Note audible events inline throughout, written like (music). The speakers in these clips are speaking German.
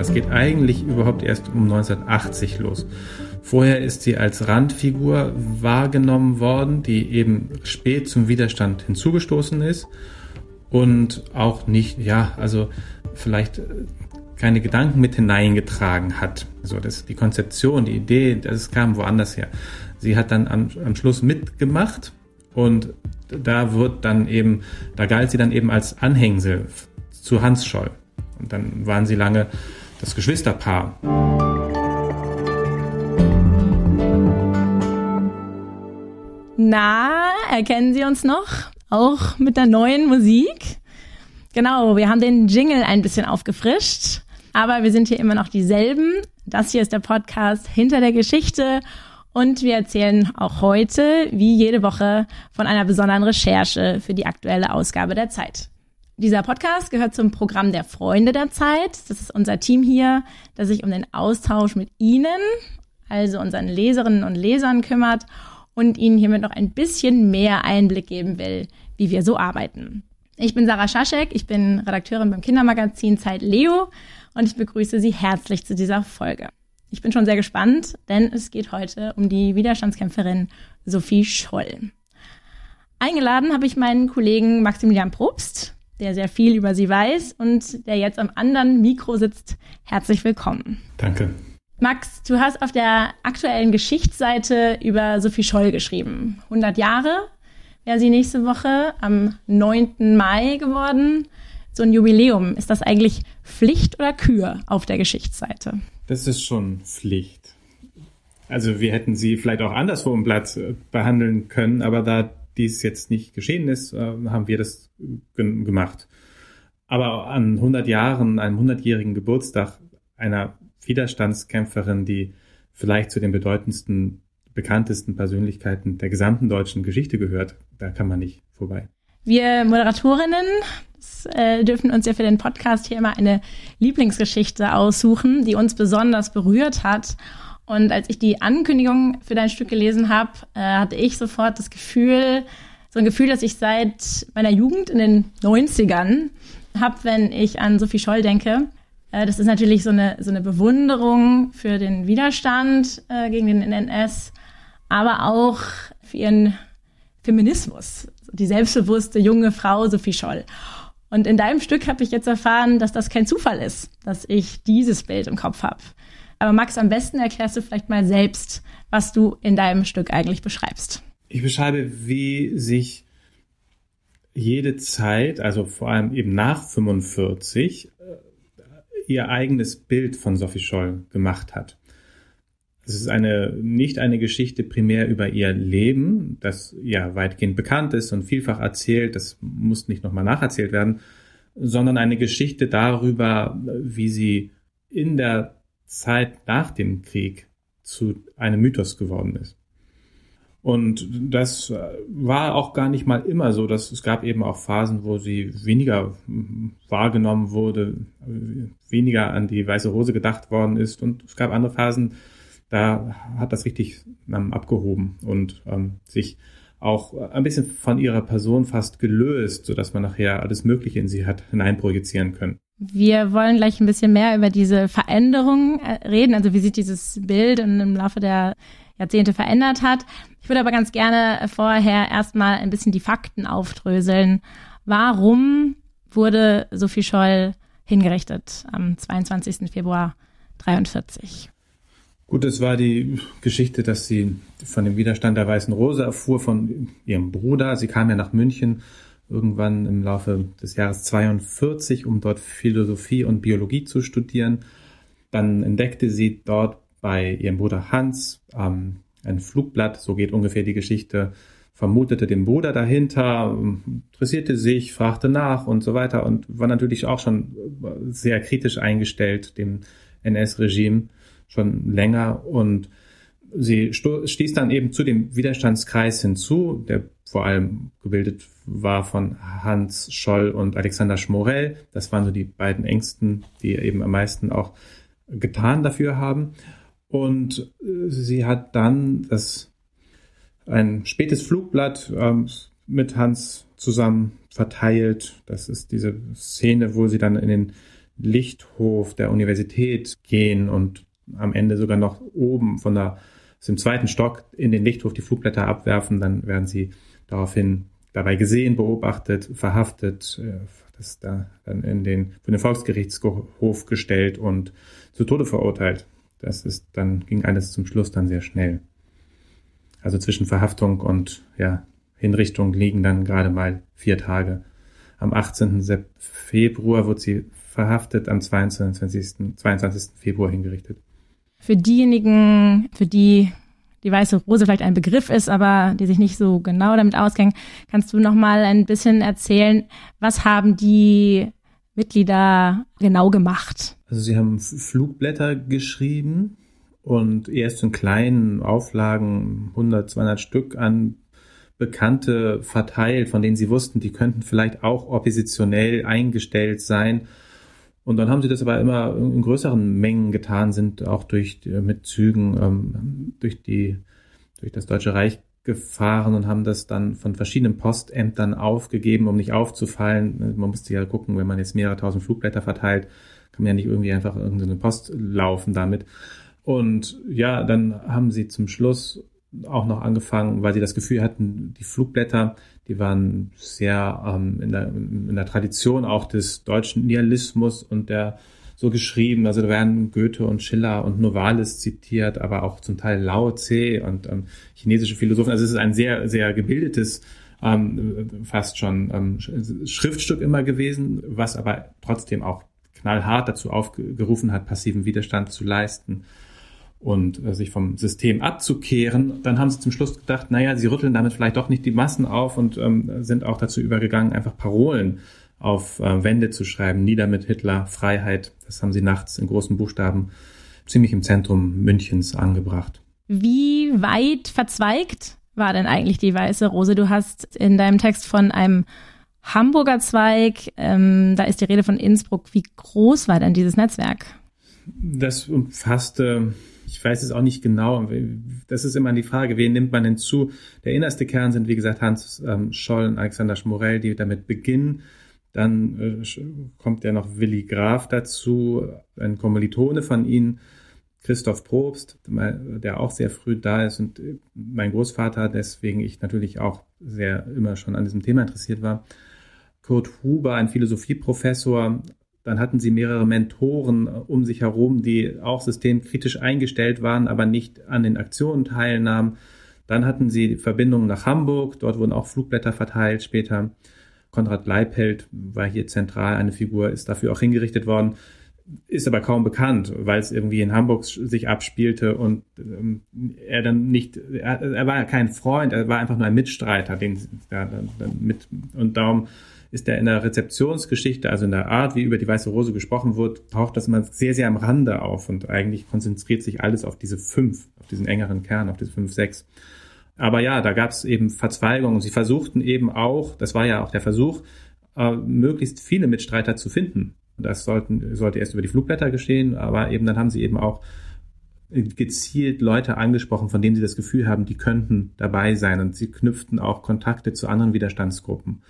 Das geht eigentlich überhaupt erst um 1980 los. Vorher ist sie als Randfigur wahrgenommen worden, die eben spät zum Widerstand hinzugestoßen ist und auch nicht, ja, also vielleicht keine Gedanken mit hineingetragen hat. So, das, die Konzeption, die Idee, das kam woanders her. Sie hat dann am, am Schluss mitgemacht und da wird dann eben, da galt sie dann eben als Anhängsel zu Hans Scholl. Und dann waren sie lange das Geschwisterpaar. Na, erkennen Sie uns noch? Auch mit der neuen Musik? Genau, wir haben den Jingle ein bisschen aufgefrischt, aber wir sind hier immer noch dieselben. Das hier ist der Podcast hinter der Geschichte und wir erzählen auch heute, wie jede Woche, von einer besonderen Recherche für die aktuelle Ausgabe der Zeit. Dieser Podcast gehört zum Programm der Freunde der Zeit. Das ist unser Team hier, das sich um den Austausch mit Ihnen, also unseren Leserinnen und Lesern kümmert und Ihnen hiermit noch ein bisschen mehr Einblick geben will, wie wir so arbeiten. Ich bin Sarah Schaschek, ich bin Redakteurin beim Kindermagazin Zeit Leo und ich begrüße Sie herzlich zu dieser Folge. Ich bin schon sehr gespannt, denn es geht heute um die Widerstandskämpferin Sophie Scholl. Eingeladen habe ich meinen Kollegen Maximilian Probst, der sehr viel über sie weiß und der jetzt am anderen Mikro sitzt. Herzlich willkommen. Danke. Max, du hast auf der aktuellen Geschichtsseite über Sophie Scholl geschrieben. 100 Jahre wäre sie nächste Woche am 9. Mai geworden. So ein Jubiläum, ist das eigentlich Pflicht oder Kür auf der Geschichtsseite? Das ist schon Pflicht. Also wir hätten sie vielleicht auch anderswo im Blatt behandeln können, aber da dies jetzt nicht geschehen ist, äh, haben wir das gemacht. Aber an 100 Jahren, einem 100-jährigen Geburtstag einer Widerstandskämpferin, die vielleicht zu den bedeutendsten, bekanntesten Persönlichkeiten der gesamten deutschen Geschichte gehört, da kann man nicht vorbei. Wir Moderatorinnen äh, dürfen uns ja für den Podcast hier immer eine Lieblingsgeschichte aussuchen, die uns besonders berührt hat. Und als ich die Ankündigung für dein Stück gelesen habe, äh, hatte ich sofort das Gefühl, so ein Gefühl, das ich seit meiner Jugend in den 90ern habe, wenn ich an Sophie Scholl denke. Äh, das ist natürlich so eine, so eine Bewunderung für den Widerstand äh, gegen den NS, aber auch für ihren Feminismus. Die selbstbewusste junge Frau Sophie Scholl. Und in deinem Stück habe ich jetzt erfahren, dass das kein Zufall ist, dass ich dieses Bild im Kopf habe. Aber Max, am besten erklärst du vielleicht mal selbst, was du in deinem Stück eigentlich beschreibst. Ich beschreibe, wie sich jede Zeit, also vor allem eben nach 45, äh, ihr eigenes Bild von Sophie Scholl gemacht hat. Es ist eine, nicht eine Geschichte primär über ihr Leben, das ja weitgehend bekannt ist und vielfach erzählt, das muss nicht nochmal nacherzählt werden, sondern eine Geschichte darüber, wie sie in der Zeit nach dem Krieg zu einem Mythos geworden ist. Und das war auch gar nicht mal immer so, dass es gab eben auch Phasen, wo sie weniger wahrgenommen wurde, weniger an die weiße Hose gedacht worden ist. Und es gab andere Phasen, da hat das richtig ähm, abgehoben und ähm, sich auch ein bisschen von ihrer Person fast gelöst, so dass man nachher alles Mögliche in sie hat hineinprojizieren können. Wir wollen gleich ein bisschen mehr über diese Veränderung äh, reden, also wie sich dieses Bild im Laufe der Jahrzehnte verändert hat. Ich würde aber ganz gerne vorher erstmal ein bisschen die Fakten aufdröseln. Warum wurde Sophie Scholl hingerichtet am 22. Februar 43? Gut, es war die Geschichte, dass sie von dem Widerstand der Weißen Rose erfuhr von ihrem Bruder. Sie kam ja nach München irgendwann im Laufe des Jahres 42, um dort Philosophie und Biologie zu studieren. Dann entdeckte sie dort bei ihrem Bruder Hans ähm, ein Flugblatt, so geht ungefähr die Geschichte, vermutete den Bruder dahinter, interessierte sich, fragte nach und so weiter und war natürlich auch schon sehr kritisch eingestellt dem NS-Regime schon länger und sie stieß dann eben zu dem Widerstandskreis hinzu, der vor allem gebildet war von Hans Scholl und Alexander Schmorell. Das waren so die beiden Ängsten, die eben am meisten auch getan dafür haben. Und äh, sie hat dann das ein spätes Flugblatt ähm, mit Hans zusammen verteilt. Das ist diese Szene, wo sie dann in den Lichthof der Universität gehen und am Ende sogar noch oben von der, aus dem zweiten Stock in den Lichthof die Flugblätter abwerfen, dann werden sie daraufhin dabei gesehen, beobachtet, verhaftet, äh, das da dann in den, von den Volksgerichtshof gestellt und zu Tode verurteilt. Das ist dann, ging alles zum Schluss dann sehr schnell. Also zwischen Verhaftung und, ja, Hinrichtung liegen dann gerade mal vier Tage. Am 18. Februar wird sie verhaftet, am 22. 22. Februar hingerichtet. Für diejenigen, für die die weiße Rose vielleicht ein Begriff ist, aber die sich nicht so genau damit auskennen, kannst du noch mal ein bisschen erzählen, was haben die Mitglieder genau gemacht? Also sie haben Flugblätter geschrieben und erst in kleinen Auflagen 100, 200 Stück an Bekannte verteilt, von denen sie wussten, die könnten vielleicht auch oppositionell eingestellt sein und dann haben sie das aber immer in größeren Mengen getan, sind auch durch äh, mit Zügen ähm, durch die durch das Deutsche Reich gefahren und haben das dann von verschiedenen Postämtern aufgegeben, um nicht aufzufallen. Man musste ja gucken, wenn man jetzt mehrere tausend Flugblätter verteilt, kann man ja nicht irgendwie einfach irgendeine Post laufen damit. Und ja, dann haben sie zum Schluss auch noch angefangen, weil sie das Gefühl hatten, die Flugblätter, die waren sehr ähm, in, der, in der Tradition auch des deutschen Nihilismus und der so geschrieben. Also da werden Goethe und Schiller und Novalis zitiert, aber auch zum Teil Lao Tse und ähm, chinesische Philosophen. Also es ist ein sehr, sehr gebildetes, ähm, fast schon ähm, Schriftstück immer gewesen, was aber trotzdem auch knallhart dazu aufgerufen hat, passiven Widerstand zu leisten und äh, sich vom System abzukehren, dann haben sie zum Schluss gedacht, naja, sie rütteln damit vielleicht doch nicht die Massen auf und ähm, sind auch dazu übergegangen, einfach Parolen auf äh, Wände zu schreiben. Nieder mit Hitler, Freiheit. Das haben sie nachts in großen Buchstaben ziemlich im Zentrum Münchens angebracht. Wie weit verzweigt war denn eigentlich die Weiße Rose? Du hast in deinem Text von einem Hamburger Zweig, ähm, da ist die Rede von Innsbruck. Wie groß war denn dieses Netzwerk? Das umfasste ich weiß es auch nicht genau. Das ist immer die Frage, wen nimmt man hinzu? Der innerste Kern sind, wie gesagt, Hans ähm, Scholl und Alexander Schmorell, die damit beginnen. Dann äh, kommt ja noch Willi Graf dazu, ein Kommilitone von ihnen, Christoph Probst, der auch sehr früh da ist und äh, mein Großvater, deswegen ich natürlich auch sehr immer schon an diesem Thema interessiert war. Kurt Huber, ein Philosophieprofessor, dann hatten sie mehrere Mentoren äh, um sich herum, die auch systemkritisch eingestellt waren, aber nicht an den Aktionen teilnahmen. Dann hatten sie Verbindungen nach Hamburg, dort wurden auch Flugblätter verteilt später. Konrad Leipelt war hier zentral eine Figur, ist dafür auch hingerichtet worden, ist aber kaum bekannt, weil es irgendwie in Hamburg sich abspielte und ähm, er dann nicht, er, er war kein Freund, er war einfach nur ein Mitstreiter, den ja, dann, dann mit und darum ist er in der Rezeptionsgeschichte, also in der Art, wie über die Weiße Rose gesprochen wird, taucht das immer sehr, sehr am Rande auf und eigentlich konzentriert sich alles auf diese fünf, auf diesen engeren Kern, auf diese fünf, sechs. Aber ja, da gab es eben Verzweigungen. Sie versuchten eben auch, das war ja auch der Versuch, äh, möglichst viele Mitstreiter zu finden. Das sollten, sollte erst über die Flugblätter geschehen, aber eben dann haben sie eben auch gezielt Leute angesprochen, von denen sie das Gefühl haben, die könnten dabei sein. Und sie knüpften auch Kontakte zu anderen Widerstandsgruppen.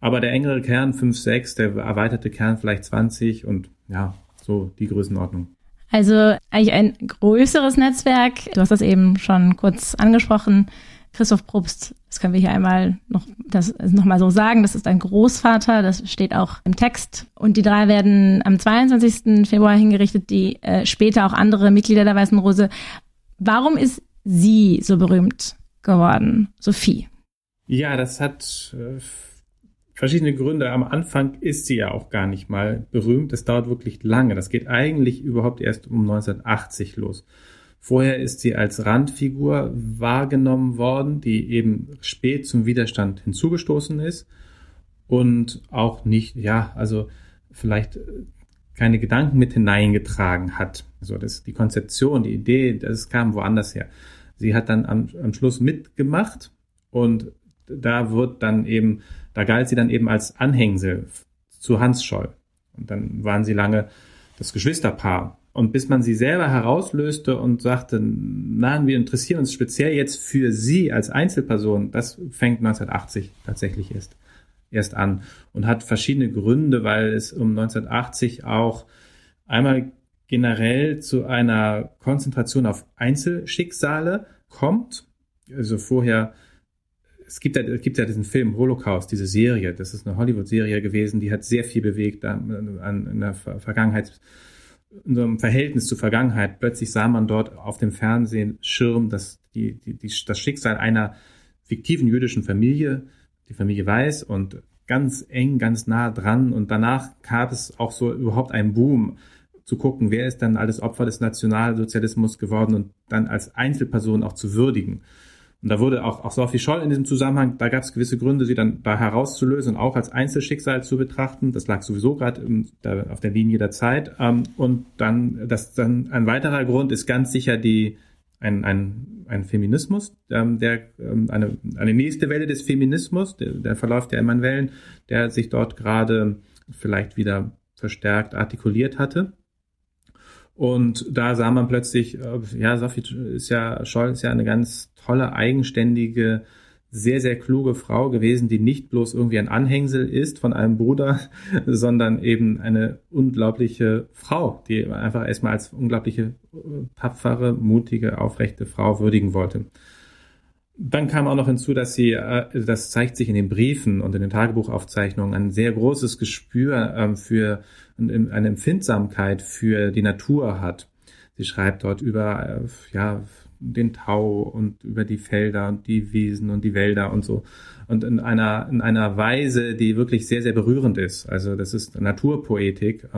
Aber der engere Kern 5, 6, der erweiterte Kern vielleicht 20 und ja, so die Größenordnung. Also eigentlich ein größeres Netzwerk. Du hast das eben schon kurz angesprochen. Christoph Probst, das können wir hier einmal noch, das noch mal so sagen. Das ist ein Großvater, das steht auch im Text. Und die drei werden am 22. Februar hingerichtet, die äh, später auch andere Mitglieder der Weißen Rose. Warum ist sie so berühmt geworden, Sophie? Ja, das hat äh, verschiedene Gründe. Am Anfang ist sie ja auch gar nicht mal berühmt. Das dauert wirklich lange. Das geht eigentlich überhaupt erst um 1980 los. Vorher ist sie als Randfigur wahrgenommen worden, die eben spät zum Widerstand hinzugestoßen ist und auch nicht, ja, also vielleicht keine Gedanken mit hineingetragen hat. Also das, die Konzeption, die Idee, das kam woanders her. Sie hat dann am, am Schluss mitgemacht und da wird dann eben da galt sie dann eben als Anhängsel zu Hans Scholl. Und dann waren sie lange das Geschwisterpaar. Und bis man sie selber herauslöste und sagte, nein, wir interessieren uns speziell jetzt für sie als Einzelperson, das fängt 1980 tatsächlich erst erst an und hat verschiedene Gründe, weil es um 1980 auch einmal generell zu einer Konzentration auf Einzelschicksale kommt. Also vorher, es gibt ja, es gibt ja diesen Film Holocaust, diese Serie, das ist eine Hollywood-Serie gewesen, die hat sehr viel bewegt an, an in der Vergangenheit, in so einem Verhältnis zur Vergangenheit. Plötzlich sah man dort auf dem Fernsehschirm dass die, die, die, das Schicksal einer fiktiven jüdischen Familie, die Familie Weiß und ganz eng, ganz nah dran. Und danach gab es auch so überhaupt einen Boom zu gucken, wer ist dann alles Opfer des Nationalsozialismus geworden und dann als Einzelperson auch zu würdigen. Und da wurde auch, auch Sophie Scholl in diesem Zusammenhang, da gab es gewisse Gründe, sie dann da herauszulösen und auch als Einzelschicksal zu betrachten. Das lag sowieso gerade auf der Linie der Zeit. Ähm, und dann, das dann ein weiterer Grund ist ganz sicher die ein, ein, ein Feminismus, ähm, der ähm, eine, eine nächste Welle des Feminismus, der, der verläuft ja immer in Wellen, der sich dort gerade vielleicht wieder verstärkt artikuliert hatte. Und da sah man plötzlich, äh, ja, Sophie ist ja, Scholl ist ja eine ganz tolle, eigenständige, sehr, sehr kluge Frau gewesen, die nicht bloß irgendwie ein Anhängsel ist von einem Bruder, (laughs) sondern eben eine unglaubliche Frau, die einfach erstmal als unglaubliche, tapfere, mutige, aufrechte Frau würdigen wollte. Dann kam auch noch hinzu, dass sie, äh, das zeigt sich in den Briefen und in den Tagebuchaufzeichnungen, ein sehr großes Gespür ähm, für eine Empfindsamkeit für die Natur hat. Sie schreibt dort über äh, ja, den Tau und über die Felder und die Wiesen und die Wälder und so. Und in einer, in einer Weise, die wirklich sehr, sehr berührend ist. Also das ist Naturpoetik.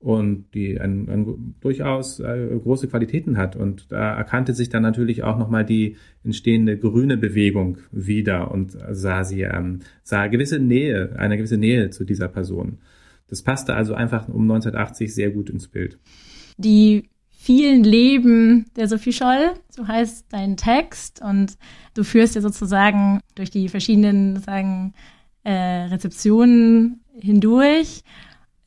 Und die ein, ein, durchaus äh, große Qualitäten hat. Und da erkannte sich dann natürlich auch nochmal die entstehende grüne Bewegung wieder und sah sie, ähm, sah gewisse Nähe, eine gewisse Nähe zu dieser Person. Das passte also einfach um 1980 sehr gut ins Bild. Die vielen Leben der Sophie Scholl, so heißt dein Text, und du führst ja sozusagen durch die verschiedenen sagen, äh, Rezeptionen hindurch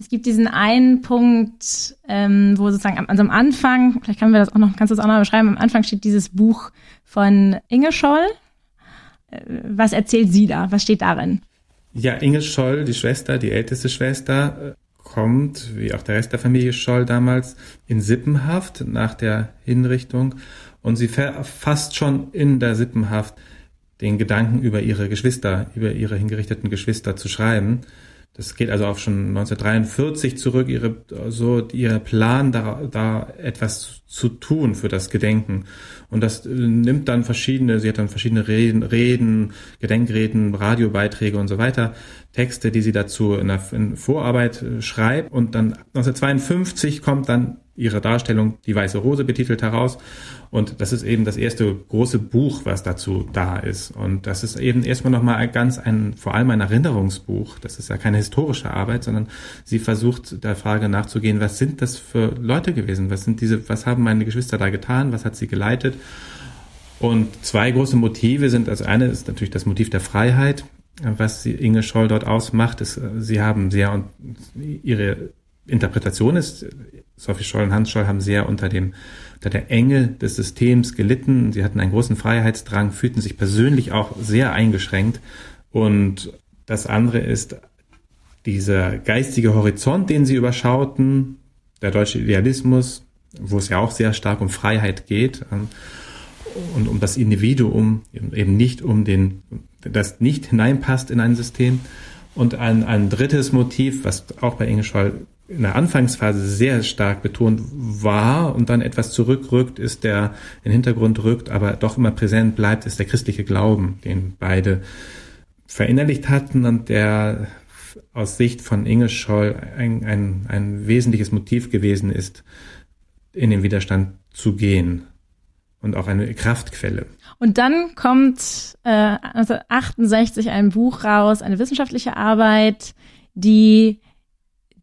es gibt diesen einen Punkt, ähm, wo sozusagen also am Anfang, vielleicht können wir das auch noch, kannst du das auch noch beschreiben, am Anfang steht dieses Buch von Inge Scholl. Äh, was erzählt sie da? Was steht darin? Ja, Inge Scholl, die Schwester, die älteste Schwester, äh, kommt, wie auch der Rest der Familie Scholl damals, in Sippenhaft nach der Hinrichtung und sie fasst schon in der Sippenhaft den Gedanken über ihre Geschwister, über ihre hingerichteten Geschwister zu schreiben. Das geht also auch schon 1943 zurück, ihre, so, ihr Plan, da, da etwas zu tun für das Gedenken. Und das äh, nimmt dann verschiedene, sie hat dann verschiedene Reden, Reden Gedenkreden, Radiobeiträge und so weiter, Texte, die sie dazu in der in Vorarbeit äh, schreibt. Und dann 1952 kommt dann ihre Darstellung Die Weiße Rose betitelt heraus. Und das ist eben das erste große Buch, was dazu da ist. Und das ist eben erstmal nochmal ganz ein, vor allem ein Erinnerungsbuch. Das ist ja keine historische Arbeit, sondern sie versucht der Frage nachzugehen, was sind das für Leute gewesen? Was sind diese, was haben meine Geschwister da getan? Was hat sie geleitet? Und zwei große Motive sind, also eine ist natürlich das Motiv der Freiheit, was Inge Scholl dort ausmacht, ist, sie haben sehr und ihre Interpretation ist, Sophie Scholl und Hans Scholl haben sehr unter dem unter der Enge des Systems gelitten. Sie hatten einen großen Freiheitsdrang, fühlten sich persönlich auch sehr eingeschränkt. Und das andere ist dieser geistige Horizont, den sie überschauten, der deutsche Idealismus, wo es ja auch sehr stark um Freiheit geht ähm, und um das Individuum, eben nicht um den, das nicht hineinpasst in ein System. Und ein, ein drittes Motiv, was auch bei Inge Scholl in der Anfangsphase sehr stark betont war und dann etwas zurückrückt, ist der in den Hintergrund rückt, aber doch immer präsent bleibt, ist der christliche Glauben, den beide verinnerlicht hatten und der aus Sicht von Inge Scholl ein, ein, ein wesentliches Motiv gewesen ist, in den Widerstand zu gehen und auch eine Kraftquelle. Und dann kommt äh, 1968 ein Buch raus, eine wissenschaftliche Arbeit, die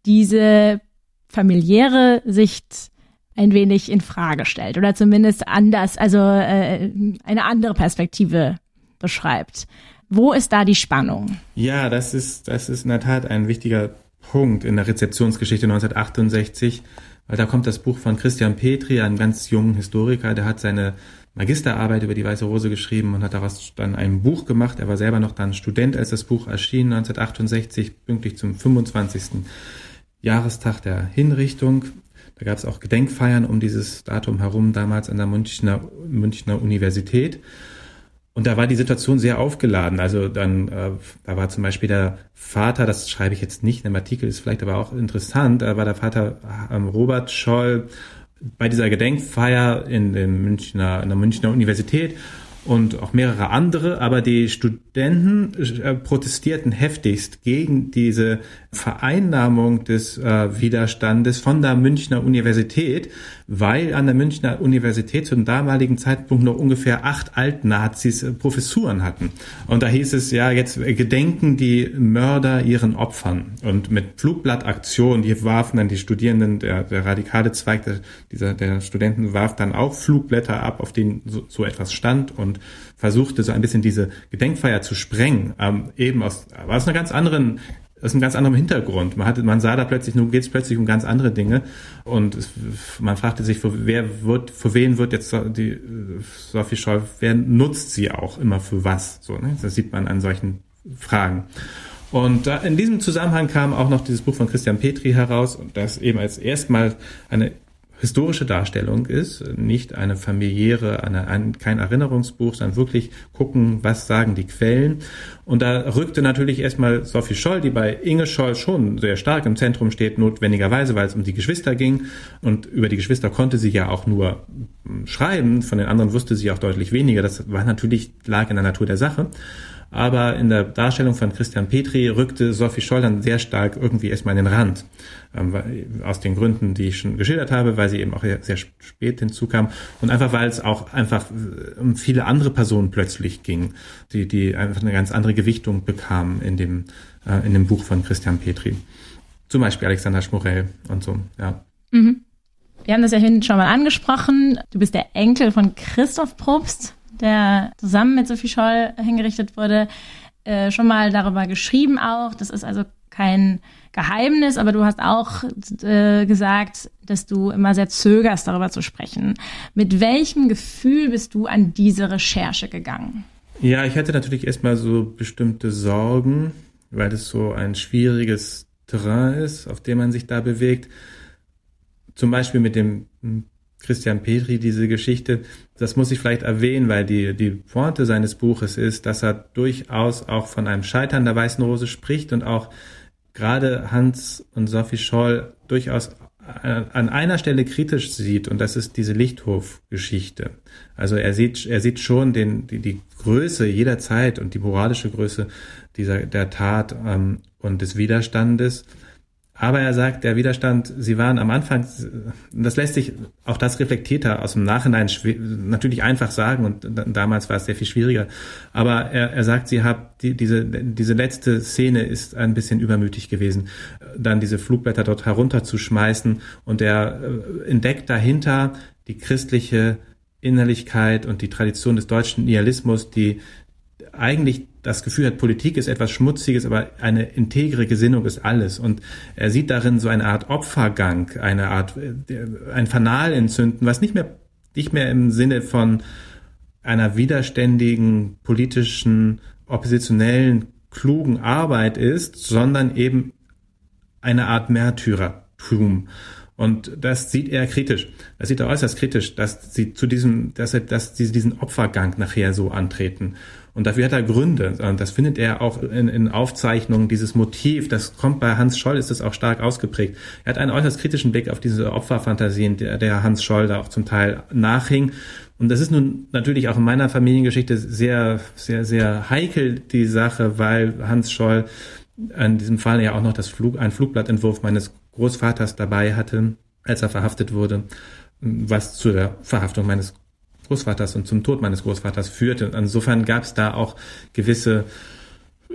diese familiäre Sicht ein wenig in Frage stellt oder zumindest anders, also äh, eine andere Perspektive beschreibt. Wo ist da die Spannung? Ja, das ist, das ist in der Tat ein wichtiger Punkt in der Rezeptionsgeschichte 1968, weil da kommt das Buch von Christian Petri, einem ganz jungen Historiker, der hat seine Magisterarbeit über die Weiße Rose geschrieben und hat daraus dann ein Buch gemacht. Er war selber noch dann Student, als das Buch erschien, 1968, pünktlich zum 25. Jahrestag der Hinrichtung. Da gab es auch Gedenkfeiern um dieses Datum herum, damals an der Münchner, Münchner Universität. Und da war die Situation sehr aufgeladen. Also dann, äh, da war zum Beispiel der Vater, das schreibe ich jetzt nicht in dem Artikel, ist vielleicht aber auch interessant, da war der Vater ähm, Robert Scholl bei dieser Gedenkfeier in, dem Münchner, in der Münchner Universität und auch mehrere andere, aber die Studenten äh, protestierten heftigst gegen diese Vereinnahmung des äh, Widerstandes von der Münchner Universität, weil an der Münchner Universität zum damaligen Zeitpunkt noch ungefähr acht Altnazis äh, Professuren hatten. Und da hieß es ja, jetzt gedenken die Mörder ihren Opfern. Und mit Flugblattaktionen, die warfen dann die Studierenden, der, der radikale Zweig der, dieser, der Studenten warf dann auch Flugblätter ab, auf denen so, so etwas stand und versuchte so ein bisschen diese Gedenkfeier zu sprengen, ähm, eben aus, aus einer ganz anderen aus einem ganz anderen Hintergrund. Man hatte, man sah da plötzlich, nun geht es plötzlich um ganz andere Dinge und es, man fragte sich, für wer wird, für wen wird jetzt die äh, Sophie Scholl, wer nutzt sie auch immer für was? So, ne? Das sieht man an solchen Fragen. Und in diesem Zusammenhang kam auch noch dieses Buch von Christian Petri heraus und das eben als erstmal eine historische Darstellung ist, nicht eine familiäre, eine, ein, kein Erinnerungsbuch, sondern wirklich gucken, was sagen die Quellen. Und da rückte natürlich erstmal Sophie Scholl, die bei Inge Scholl schon sehr stark im Zentrum steht, notwendigerweise, weil es um die Geschwister ging. Und über die Geschwister konnte sie ja auch nur schreiben, von den anderen wusste sie auch deutlich weniger. Das war natürlich, lag in der Natur der Sache. Aber in der Darstellung von Christian Petri rückte Sophie Scholl dann sehr stark irgendwie erstmal in den Rand. Ähm, aus den Gründen, die ich schon geschildert habe, weil sie eben auch sehr spät hinzukam und einfach weil es auch einfach äh, um viele andere Personen plötzlich ging, die, die einfach eine ganz andere Gewichtung bekamen in dem, äh, in dem Buch von Christian Petri. Zum Beispiel Alexander Schmorell und so, ja. Mhm. Wir haben das ja hinten schon mal angesprochen. Du bist der Enkel von Christoph Probst der zusammen mit Sophie Scholl hingerichtet wurde, äh, schon mal darüber geschrieben auch. Das ist also kein Geheimnis, aber du hast auch äh, gesagt, dass du immer sehr zögerst, darüber zu sprechen. Mit welchem Gefühl bist du an diese Recherche gegangen? Ja, ich hatte natürlich erstmal so bestimmte Sorgen, weil es so ein schwieriges Terrain ist, auf dem man sich da bewegt. Zum Beispiel mit dem Christian Petri diese Geschichte, das muss ich vielleicht erwähnen, weil die, die Pointe seines Buches ist, dass er durchaus auch von einem Scheitern der Weißen Rose spricht und auch gerade Hans und Sophie Scholl durchaus an einer Stelle kritisch sieht und das ist diese Lichthof-Geschichte. Also er sieht, er sieht schon den, die, die Größe jeder Zeit und die moralische Größe dieser, der Tat ähm, und des Widerstandes aber er sagt, der Widerstand, sie waren am Anfang, das lässt sich, auch das reflektiert er aus dem Nachhinein natürlich einfach sagen und damals war es sehr viel schwieriger. Aber er, er sagt, sie haben die, diese, diese letzte Szene ist ein bisschen übermütig gewesen, dann diese Flugblätter dort herunterzuschmeißen und er äh, entdeckt dahinter die christliche Innerlichkeit und die Tradition des deutschen Idealismus, die eigentlich das Gefühl hat, Politik ist etwas Schmutziges, aber eine integre Gesinnung ist alles. Und er sieht darin so eine Art Opfergang, eine Art, äh, ein Fanal entzünden, was nicht mehr, nicht mehr im Sinne von einer widerständigen, politischen, oppositionellen, klugen Arbeit ist, sondern eben eine Art Märtyrertum. Und das sieht er kritisch. Das sieht er äußerst kritisch, dass sie zu diesem, dass, er, dass sie diesen Opfergang nachher so antreten. Und dafür hat er Gründe. Und das findet er auch in, in Aufzeichnungen, dieses Motiv. Das kommt bei Hans Scholl, ist das auch stark ausgeprägt. Er hat einen äußerst kritischen Blick auf diese Opferfantasien, der, der Hans Scholl da auch zum Teil nachhing. Und das ist nun natürlich auch in meiner Familiengeschichte sehr, sehr, sehr heikel, die Sache, weil Hans Scholl in diesem Fall ja auch noch das Flug, ein Flugblattentwurf meines Großvaters dabei hatte, als er verhaftet wurde, was zu der Verhaftung meines Großvaters und zum Tod meines Großvaters führte. Insofern gab es da auch gewisse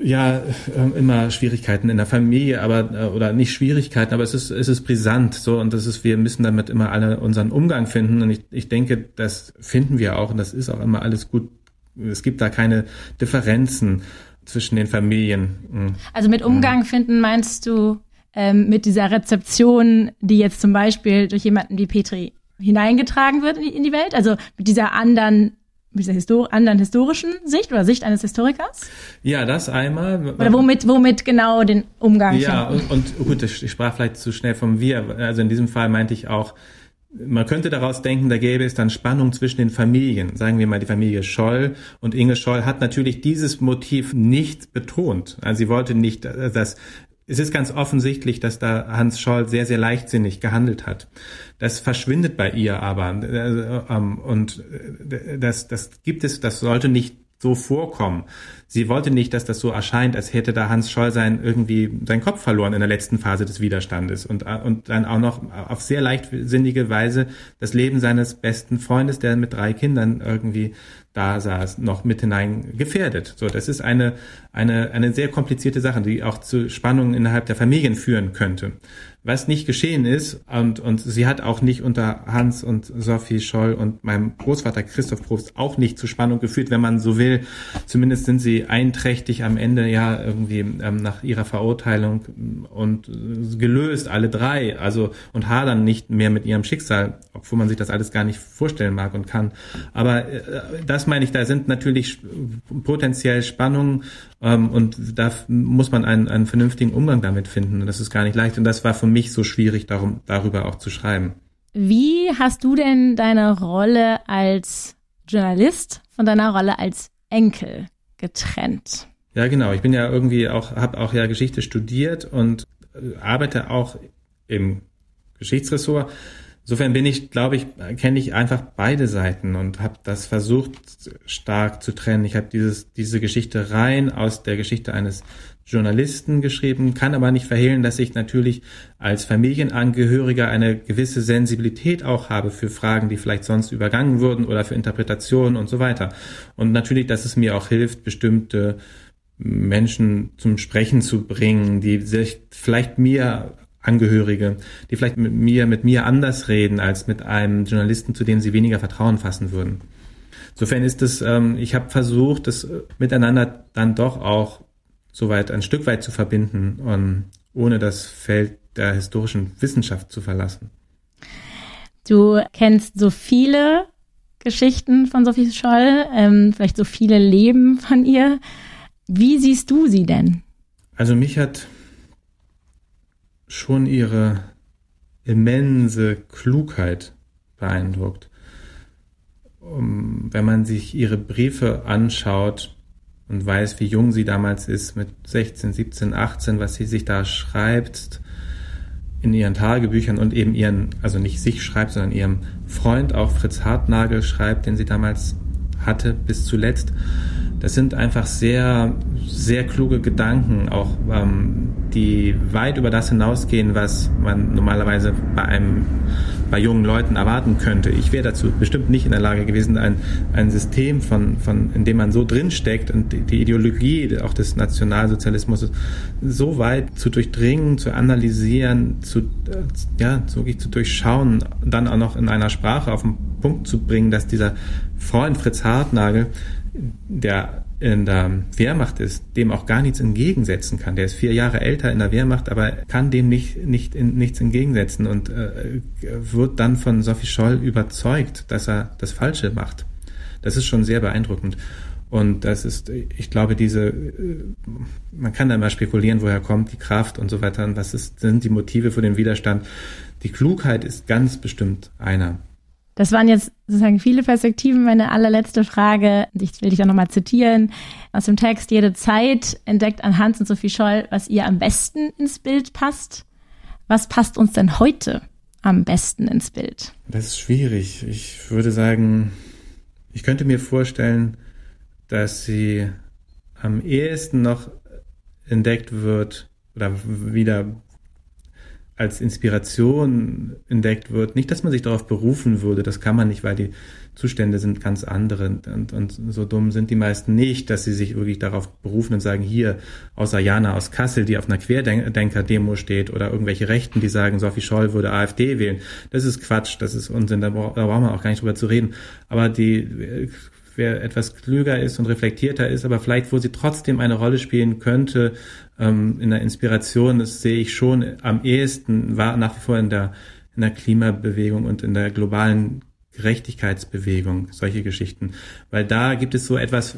ja ähm, immer Schwierigkeiten in der Familie, aber äh, oder nicht Schwierigkeiten, aber es ist es ist brisant so und das ist wir müssen damit immer alle unseren Umgang finden und ich, ich denke, das finden wir auch und das ist auch immer alles gut. Es gibt da keine Differenzen zwischen den Familien. Mhm. Also mit Umgang finden meinst du ähm, mit dieser Rezeption, die jetzt zum Beispiel durch jemanden wie Petri hineingetragen wird in die, in die Welt? Also mit dieser anderen mit dieser Histor anderen historischen Sicht oder Sicht eines Historikers? Ja, das einmal. Oder womit, womit genau den Umgang? Ja, und, und gut, ich sprach vielleicht zu schnell vom Wir. Also in diesem Fall meinte ich auch, man könnte daraus denken, da gäbe es dann Spannung zwischen den Familien. Sagen wir mal, die Familie Scholl und Inge Scholl hat natürlich dieses Motiv nicht betont. Also sie wollte nicht, dass es ist ganz offensichtlich, dass da Hans Scholl sehr, sehr leichtsinnig gehandelt hat. Das verschwindet bei ihr aber. Äh, ähm, und äh, das, das gibt es, das sollte nicht so vorkommen. Sie wollte nicht, dass das so erscheint, als hätte da Hans Scholl sein irgendwie seinen Kopf verloren in der letzten Phase des Widerstandes und, äh, und dann auch noch auf sehr leichtsinnige Weise das Leben seines besten Freundes, der mit drei Kindern irgendwie da saß, noch mit hinein gefährdet. So, das ist eine, eine, eine sehr komplizierte Sache, die auch zu Spannungen innerhalb der Familien führen könnte was nicht geschehen ist. Und, und sie hat auch nicht unter Hans und Sophie Scholl und meinem Großvater Christoph Probst auch nicht zu Spannung geführt, wenn man so will. Zumindest sind sie einträchtig am Ende ja irgendwie ähm, nach ihrer Verurteilung und gelöst, alle drei. Also und hadern nicht mehr mit ihrem Schicksal, obwohl man sich das alles gar nicht vorstellen mag und kann. Aber äh, das meine ich, da sind natürlich potenziell Spannungen ähm, und da muss man einen, einen vernünftigen Umgang damit finden. Und das ist gar nicht leicht. Und das war für mich so schwierig, darum, darüber auch zu schreiben. Wie hast du denn deine Rolle als Journalist von deiner Rolle als Enkel getrennt? Ja, genau. Ich bin ja irgendwie auch, habe auch ja Geschichte studiert und äh, arbeite auch im Geschichtsressort. Insofern bin ich, glaube ich, kenne ich einfach beide Seiten und habe das versucht stark zu trennen. Ich habe dieses diese Geschichte rein aus der Geschichte eines Journalisten geschrieben, kann aber nicht verhehlen, dass ich natürlich als Familienangehöriger eine gewisse Sensibilität auch habe für Fragen, die vielleicht sonst übergangen wurden oder für Interpretationen und so weiter. Und natürlich, dass es mir auch hilft, bestimmte Menschen zum Sprechen zu bringen, die sich vielleicht mir Angehörige, die vielleicht mit mir, mit mir anders reden als mit einem Journalisten, zu dem sie weniger Vertrauen fassen würden. Insofern ist es, ähm, ich habe versucht, das miteinander dann doch auch soweit ein Stück weit zu verbinden, ähm, ohne das Feld der historischen Wissenschaft zu verlassen. Du kennst so viele Geschichten von Sophie Scholl, ähm, vielleicht so viele Leben von ihr. Wie siehst du sie denn? Also mich hat schon ihre immense Klugheit beeindruckt. Wenn man sich ihre Briefe anschaut und weiß, wie jung sie damals ist, mit 16, 17, 18, was sie sich da schreibt in ihren Tagebüchern und eben ihren, also nicht sich schreibt, sondern ihrem Freund, auch Fritz Hartnagel schreibt, den sie damals hatte bis zuletzt. Das sind einfach sehr, sehr kluge Gedanken, auch ähm, die weit über das hinausgehen, was man normalerweise bei einem bei jungen Leuten erwarten könnte. Ich wäre dazu bestimmt nicht in der Lage gewesen, ein, ein System von, von, in dem man so drinsteckt und die Ideologie auch des Nationalsozialismus so weit zu durchdringen, zu analysieren, zu, ja, wirklich zu durchschauen, dann auch noch in einer Sprache auf den Punkt zu bringen, dass dieser Freund Fritz Hartnagel, der in der Wehrmacht ist, dem auch gar nichts entgegensetzen kann. Der ist vier Jahre älter in der Wehrmacht, aber kann dem nicht, nicht in, nichts entgegensetzen und äh, wird dann von Sophie Scholl überzeugt, dass er das Falsche macht. Das ist schon sehr beeindruckend. Und das ist, ich glaube, diese, äh, man kann da mal spekulieren, woher kommt die Kraft und so weiter und was ist, sind die Motive für den Widerstand. Die Klugheit ist ganz bestimmt einer. Das waren jetzt sozusagen viele Perspektiven. Meine allerletzte Frage, ich will dich auch nochmal zitieren, aus dem Text, jede Zeit entdeckt an Hans und Sophie Scholl, was ihr am besten ins Bild passt. Was passt uns denn heute am besten ins Bild? Das ist schwierig. Ich würde sagen, ich könnte mir vorstellen, dass sie am ehesten noch entdeckt wird oder wieder als Inspiration entdeckt wird. Nicht, dass man sich darauf berufen würde, das kann man nicht, weil die Zustände sind ganz andere und, und so dumm sind die meisten nicht, dass sie sich wirklich darauf berufen und sagen, hier, außer Jana aus Kassel, die auf einer Querdenker-Demo steht oder irgendwelche Rechten, die sagen, Sophie Scholl würde AfD wählen. Das ist Quatsch, das ist Unsinn, da, brauchen wir auch gar nicht drüber zu reden. Aber die wer etwas klüger ist und reflektierter ist, aber vielleicht, wo sie trotzdem eine Rolle spielen könnte, ähm, in der Inspiration, das sehe ich schon am ehesten, war nach wie vor in der in der Klimabewegung und in der globalen Gerechtigkeitsbewegung, solche Geschichten. Weil da gibt es so etwas,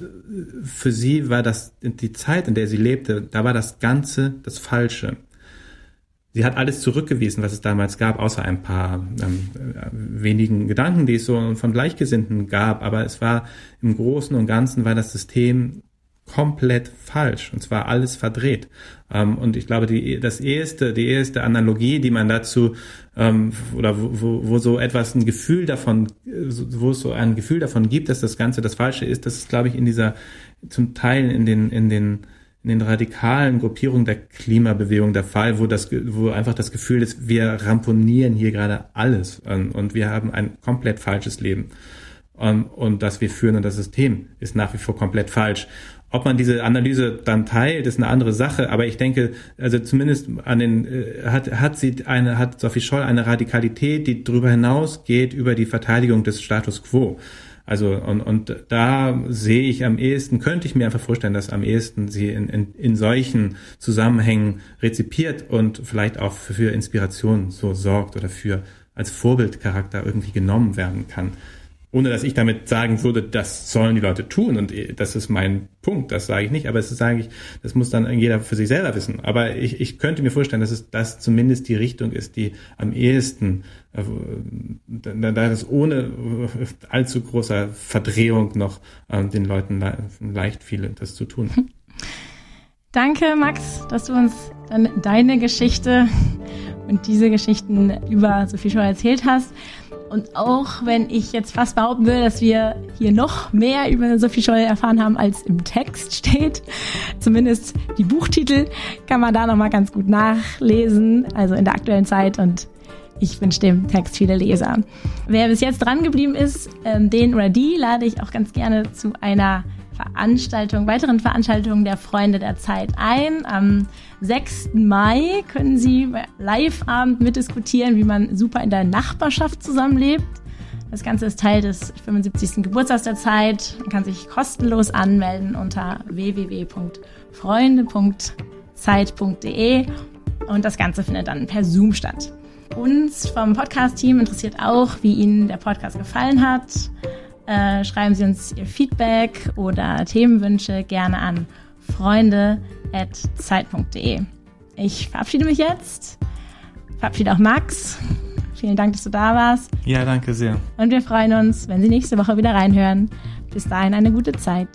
für sie war das die Zeit, in der sie lebte, da war das Ganze das Falsche. Sie hat alles zurückgewiesen, was es damals gab, außer ein paar ähm, wenigen Gedanken, die es so von Gleichgesinnten gab. Aber es war im Großen und Ganzen war das System komplett falsch und zwar alles verdreht. Ähm, und ich glaube, die, das erste, die erste Analogie, die man dazu ähm, oder wo, wo, wo so etwas ein Gefühl davon, wo es so ein Gefühl davon gibt, dass das Ganze das Falsche ist, das ist, glaube ich, in dieser zum Teil in den in den in den radikalen Gruppierungen der Klimabewegung der Fall, wo das, wo einfach das Gefühl ist, wir ramponieren hier gerade alles und, und wir haben ein komplett falsches Leben und, und das wir führen und das System ist nach wie vor komplett falsch. Ob man diese Analyse dann teilt, ist eine andere Sache. Aber ich denke, also zumindest an den äh, hat hat sie eine hat Sophie Scholl eine Radikalität, die darüber hinausgeht über die Verteidigung des Status Quo. Also und, und da sehe ich am ehesten, könnte ich mir einfach vorstellen, dass am ehesten sie in, in, in solchen Zusammenhängen rezipiert und vielleicht auch für Inspiration so sorgt oder für als Vorbildcharakter irgendwie genommen werden kann ohne dass ich damit sagen würde, das sollen die Leute tun und äh, das ist mein Punkt, das sage ich nicht, aber es sage ich, das muss dann jeder für sich selber wissen. Aber ich, ich könnte mir vorstellen, dass es das zumindest die Richtung ist, die am ehesten, äh, da, da es ohne äh, allzu großer Verdrehung noch ähm, den Leuten leicht fiel, das zu tun. Danke, Max, dass du uns dann deine Geschichte und diese Geschichten über Sophie schon erzählt hast. Und auch wenn ich jetzt fast behaupten will, dass wir hier noch mehr über Sophie Scholl erfahren haben, als im Text steht, (laughs) zumindest die Buchtitel kann man da nochmal ganz gut nachlesen, also in der aktuellen Zeit und ich wünsche dem Text viele Leser. Wer bis jetzt dran geblieben ist, ähm, den oder die lade ich auch ganz gerne zu einer Veranstaltung, weiteren Veranstaltungen der Freunde der Zeit ein. Am 6. Mai können Sie Live-Abend mitdiskutieren, wie man super in der Nachbarschaft zusammenlebt. Das Ganze ist Teil des 75. Geburtstags der Zeit. Man kann sich kostenlos anmelden unter www.freunde.zeit.de und das Ganze findet dann per Zoom statt. Uns vom Podcast-Team interessiert auch, wie Ihnen der Podcast gefallen hat. Äh, schreiben Sie uns Ihr Feedback oder Themenwünsche gerne an freunde.zeit.de. Ich verabschiede mich jetzt. Verabschiede auch Max. Vielen Dank, dass du da warst. Ja, danke sehr. Und wir freuen uns, wenn Sie nächste Woche wieder reinhören. Bis dahin eine gute Zeit.